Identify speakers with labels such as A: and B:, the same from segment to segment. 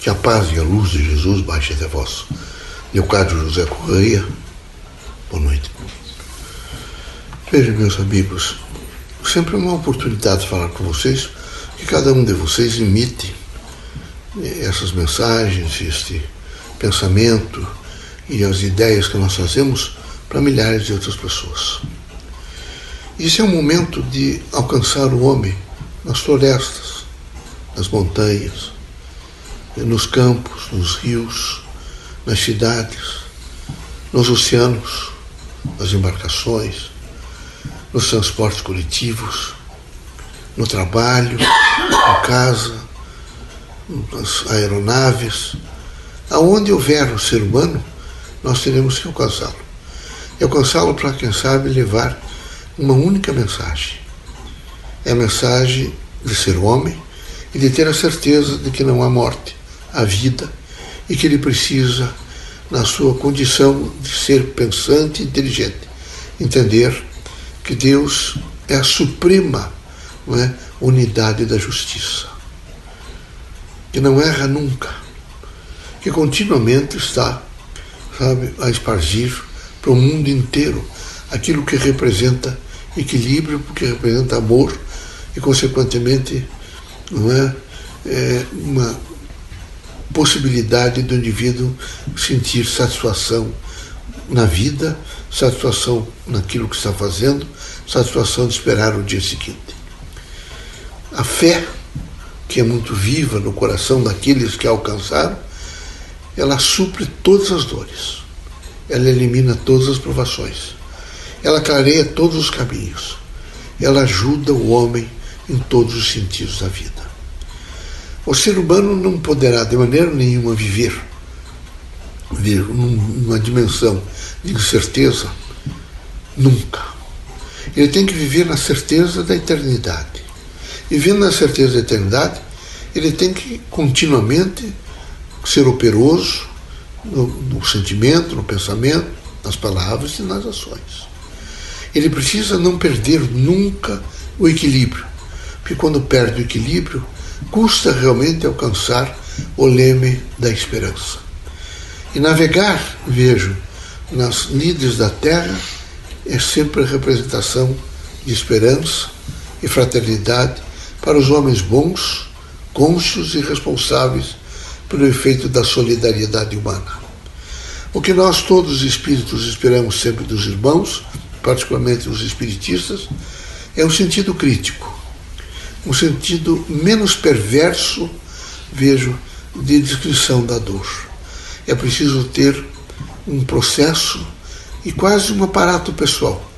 A: Que a paz e a luz de Jesus baixe até vós. Leocádio José Correia, boa noite. Vejam, meus amigos, sempre é uma oportunidade de falar com vocês, que cada um de vocês imite essas mensagens, este pensamento e as ideias que nós fazemos para milhares de outras pessoas. Isso é um momento de alcançar o homem nas florestas, nas montanhas, nos campos, nos rios, nas cidades, nos oceanos, nas embarcações, nos transportes coletivos, no trabalho, em casa, nas aeronaves. Aonde houver o ser humano, nós teremos que alcançá-lo. E alcançá-lo para, quem sabe, levar uma única mensagem. É a mensagem de ser homem e de ter a certeza de que não há morte a vida e que ele precisa, na sua condição de ser pensante e inteligente, entender que Deus é a suprema é, unidade da justiça, que não erra nunca, que continuamente está, sabe, a espargir para o mundo inteiro aquilo que representa equilíbrio, porque representa amor e, consequentemente, não é, é uma possibilidade do indivíduo sentir satisfação na vida, satisfação naquilo que está fazendo, satisfação de esperar o dia seguinte. A fé, que é muito viva no coração daqueles que a alcançaram, ela supre todas as dores, ela elimina todas as provações, ela clareia todos os caminhos, ela ajuda o homem em todos os sentidos da vida. O ser humano não poderá de maneira nenhuma viver, viver numa dimensão de incerteza nunca. Ele tem que viver na certeza da eternidade. E vivendo na certeza da eternidade, ele tem que continuamente ser operoso no, no sentimento, no pensamento, nas palavras e nas ações. Ele precisa não perder nunca o equilíbrio, porque quando perde o equilíbrio, custa realmente alcançar o leme da esperança. E navegar, vejo, nas lides da terra é sempre a representação de esperança e fraternidade para os homens bons, cônscios e responsáveis pelo efeito da solidariedade humana. O que nós todos os espíritos esperamos sempre dos irmãos, particularmente os espiritistas, é um sentido crítico, um sentido menos perverso, vejo, de descrição da dor. É preciso ter um processo e quase um aparato pessoal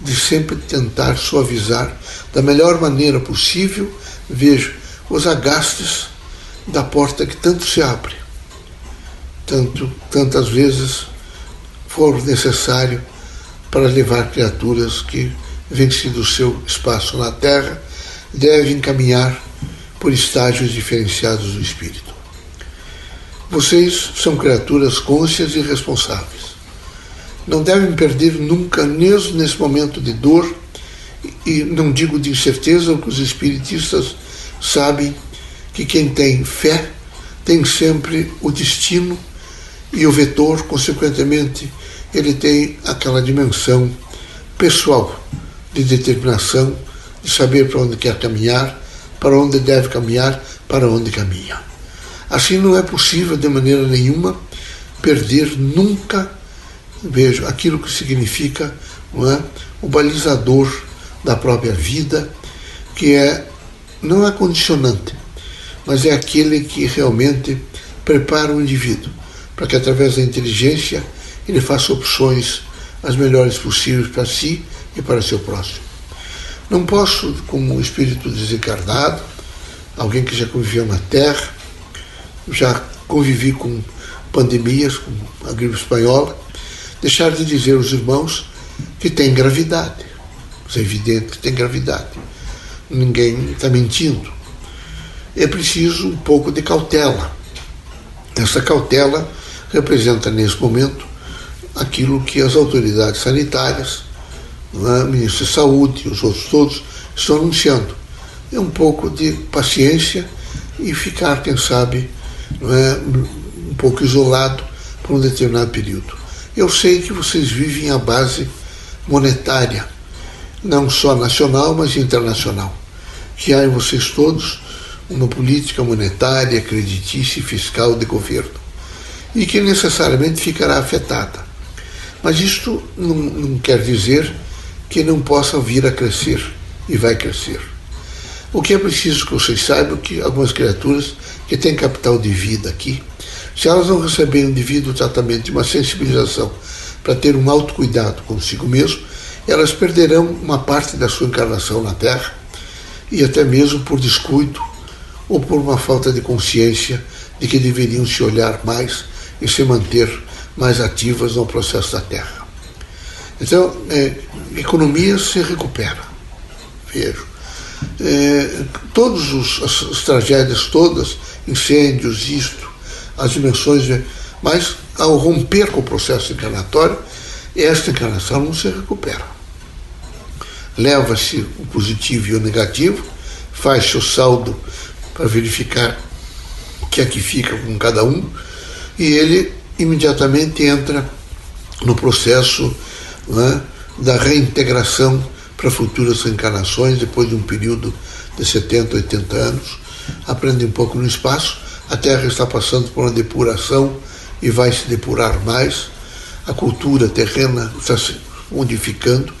A: de sempre tentar suavizar da melhor maneira possível, vejo, os agastes da porta que tanto se abre, tanto tantas vezes for necessário para levar criaturas que vencido o seu espaço na terra deve encaminhar por estágios diferenciados do espírito. Vocês são criaturas cônscias e responsáveis. Não devem perder nunca, mesmo nesse momento de dor, e não digo de incerteza, porque os espiritistas sabem que quem tem fé tem sempre o destino e o vetor, consequentemente, ele tem aquela dimensão pessoal de determinação de saber para onde quer caminhar, para onde deve caminhar, para onde caminha. Assim não é possível de maneira nenhuma perder nunca, vejo, aquilo que significa é, o balizador da própria vida, que é não é condicionante, mas é aquele que realmente prepara o indivíduo para que através da inteligência ele faça opções as melhores possíveis para si e para seu próximo. Não posso, como espírito desencarnado, alguém que já conviveu na Terra, já convivi com pandemias, com a gripe espanhola, deixar de dizer aos irmãos que tem gravidade. É evidente que tem gravidade. Ninguém está mentindo. É preciso um pouco de cautela. Essa cautela representa, nesse momento, aquilo que as autoridades sanitárias é? ministro da Saúde e os outros todos estão anunciando. É um pouco de paciência e ficar, quem sabe, é, um pouco isolado por um determinado período. Eu sei que vocês vivem à base monetária, não só nacional, mas internacional. Que há em vocês todos uma política monetária, creditícia e fiscal de governo. E que necessariamente ficará afetada. Mas isto não, não quer dizer que não possa vir a crescer e vai crescer. O que é preciso que vocês saibam que algumas criaturas que têm capital de vida aqui, se elas não receberem devido tratamento e uma sensibilização para ter um autocuidado consigo mesmo, elas perderão uma parte da sua encarnação na Terra e até mesmo por descuido ou por uma falta de consciência de que deveriam se olhar mais e se manter mais ativas no processo da Terra. Então, é, economia se recupera. Vejo. É, todas as, as, tragédias todas, incêndios, isto, as dimensões, mas ao romper com o processo encarnatório, esta encarnação não se recupera. Leva-se o positivo e o negativo, faz-se o saldo para verificar o que é que fica com cada um, e ele imediatamente entra no processo né, da reintegração para futuras reencarnações, depois de um período de 70, 80 anos, aprende um pouco no espaço, a Terra está passando por uma depuração e vai se depurar mais, a cultura terrena está se modificando,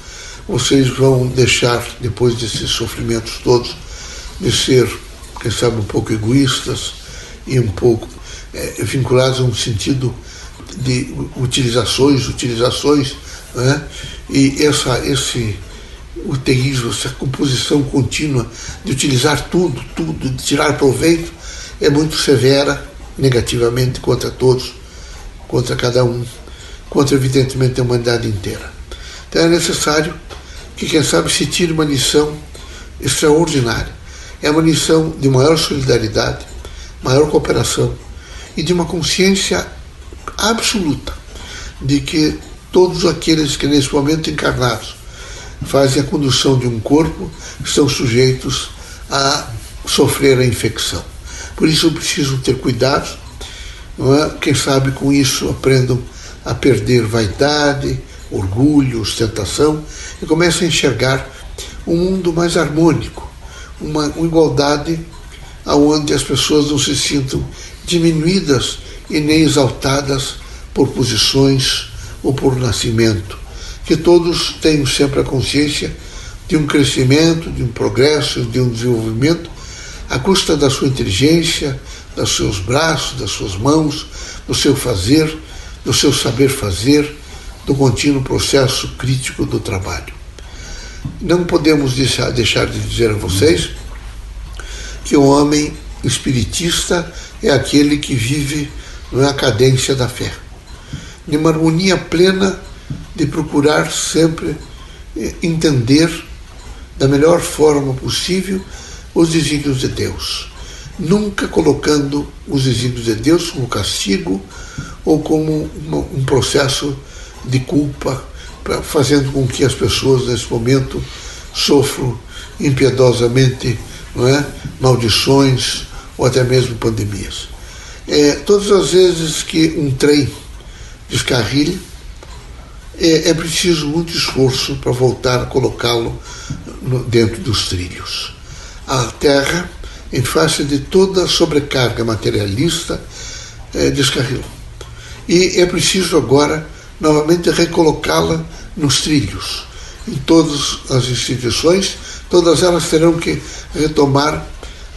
A: vocês vão deixar, depois desses sofrimentos todos, de ser, quem sabe, um pouco egoístas e um pouco é, vinculados a um sentido de utilizações, utilizações, né? e essa, esse uteísmo, essa composição contínua de utilizar tudo, tudo, de tirar proveito, é muito severa negativamente contra todos, contra cada um, contra evidentemente a humanidade inteira. Então é necessário que, quem sabe, se tire uma lição extraordinária. É uma lição de maior solidariedade, maior cooperação e de uma consciência absoluta de que todos aqueles que nesse momento encarnados fazem a condução de um corpo estão sujeitos a sofrer a infecção. Por isso precisam ter cuidado, é? quem sabe com isso aprendam a perder vaidade, orgulho, ostentação e começam a enxergar um mundo mais harmônico, uma, uma igualdade onde as pessoas não se sintam diminuídas e nem exaltadas por posições ou por nascimento. Que todos tenham sempre a consciência de um crescimento, de um progresso, de um desenvolvimento, à custa da sua inteligência, dos seus braços, das suas mãos, do seu fazer, do seu saber fazer, do contínuo processo crítico do trabalho. Não podemos deixar, deixar de dizer a vocês que o homem espiritista é aquele que vive na cadência da fé, numa harmonia plena de procurar sempre eh, entender da melhor forma possível os desígnios de Deus, nunca colocando os desígnios de Deus como castigo ou como um processo de culpa, fazendo com que as pessoas nesse momento sofram impiedosamente não é? maldições ou até mesmo pandemias. É, todas as vezes que um trem descarrilha, é, é preciso muito esforço para voltar a colocá-lo dentro dos trilhos. A Terra, em face de toda a sobrecarga materialista, é, descarrilou. E é preciso agora novamente recolocá-la nos trilhos. Em todas as instituições, todas elas terão que retomar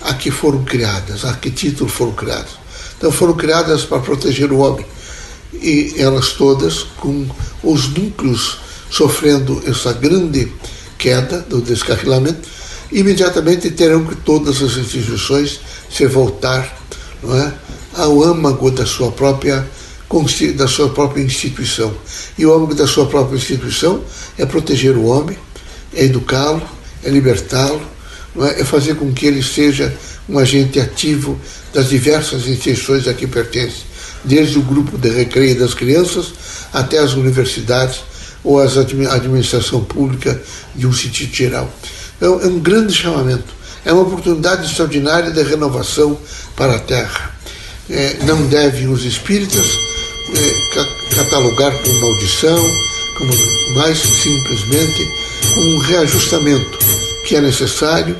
A: a que foram criadas, a que título foram criadas. Então foram criadas para proteger o homem. E elas todas, com os núcleos sofrendo essa grande queda do descarrilamento, imediatamente terão que todas as instituições se voltar não é, ao âmago da sua própria da sua própria instituição. E o âmago da sua própria instituição é proteger o homem, é educá-lo, é libertá-lo, é? é fazer com que ele seja um agente ativo das diversas instituições a que pertence, desde o grupo de recreio das crianças até as universidades ou a administração pública de um sentido geral. Então, é um grande chamamento, é uma oportunidade extraordinária de renovação para a Terra. é, não devem os espíritas é, catalogar como maldição, como mais simplesmente um reajustamento que é necessário,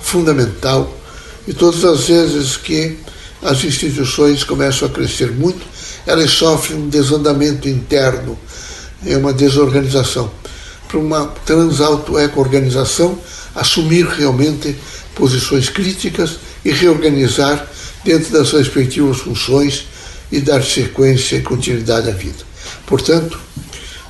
A: fundamental, e todas as vezes que as instituições começam a crescer muito, elas sofrem um desandamento interno, é uma desorganização. Para uma transalto-eco-organização assumir realmente posições críticas e reorganizar dentro das respectivas funções e dar sequência e continuidade à vida. Portanto,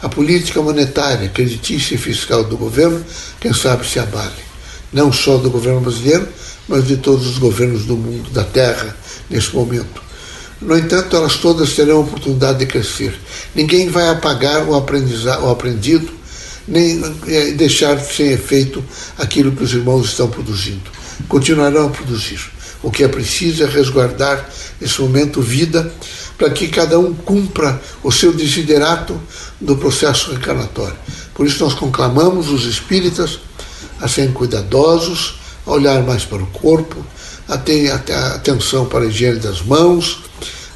A: a política monetária, creditícia e fiscal do governo, quem sabe se abale. Não só do governo brasileiro, mas de todos os governos do mundo, da Terra, nesse momento. No entanto, elas todas terão a oportunidade de crescer. Ninguém vai apagar o, o aprendido, nem eh, deixar sem efeito aquilo que os irmãos estão produzindo. Continuarão a produzir. O que é preciso é resguardar, nesse momento, vida, para que cada um cumpra o seu desiderato do processo reencarnatório. Por isso, nós conclamamos os espíritas a serem cuidadosos, olhar mais para o corpo, a ter atenção para a higiene das mãos,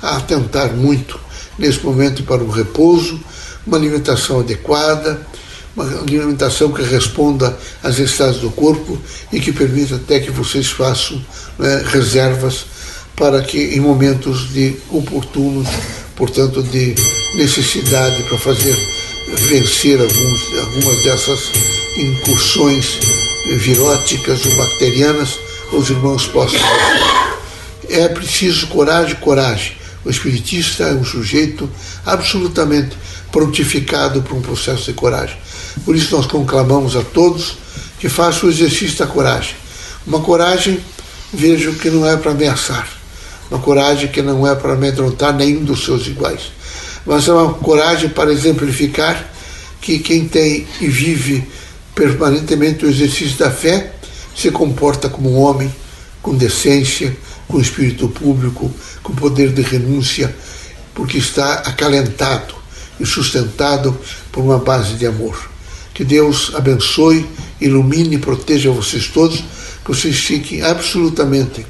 A: a atentar muito nesse momento para o repouso, uma alimentação adequada, uma alimentação que responda às necessidades do corpo e que permita até que vocês façam né, reservas para que em momentos de oportunos, portanto de necessidade para fazer vencer alguns, algumas dessas incursões viróticas ou bacterianas, os irmãos possam. É preciso coragem, coragem. O espiritista é um sujeito absolutamente prontificado para um processo de coragem. Por isso nós conclamamos a todos que façam o exercício da coragem. Uma coragem, vejo que não é para ameaçar, uma coragem que não é para amedrontar nenhum dos seus iguais, mas é uma coragem para exemplificar que quem tem e vive permanentemente o exercício da fé se comporta como um homem com decência, com espírito público, com poder de renúncia, porque está acalentado e sustentado por uma base de amor. Que Deus abençoe, ilumine e proteja vocês todos, que vocês fiquem absolutamente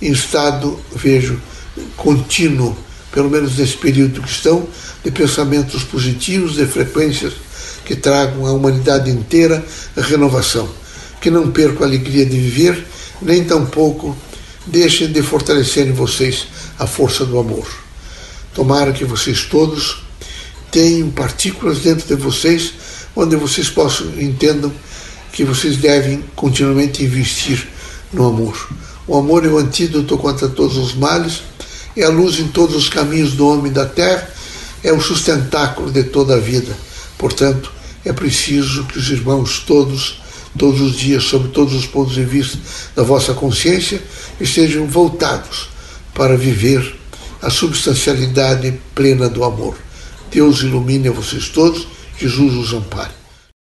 A: em estado, vejo, contínuo, pelo menos nesse período que estão, de pensamentos positivos, de frequências que tragam à humanidade inteira a renovação. Que não percam a alegria de viver, nem tampouco deixem de fortalecer em vocês a força do amor. Tomara que vocês todos tenham partículas dentro de vocês onde vocês possam entendam que vocês devem continuamente investir no amor. O amor é o antídoto contra todos os males, é a luz em todos os caminhos do homem e da terra, é o sustentáculo de toda a vida. Portanto, é preciso que os irmãos todos, todos os dias, sob todos os pontos de vista da vossa consciência, estejam voltados para viver a substancialidade plena do amor. Deus ilumine a vocês todos, Jesus os ampare.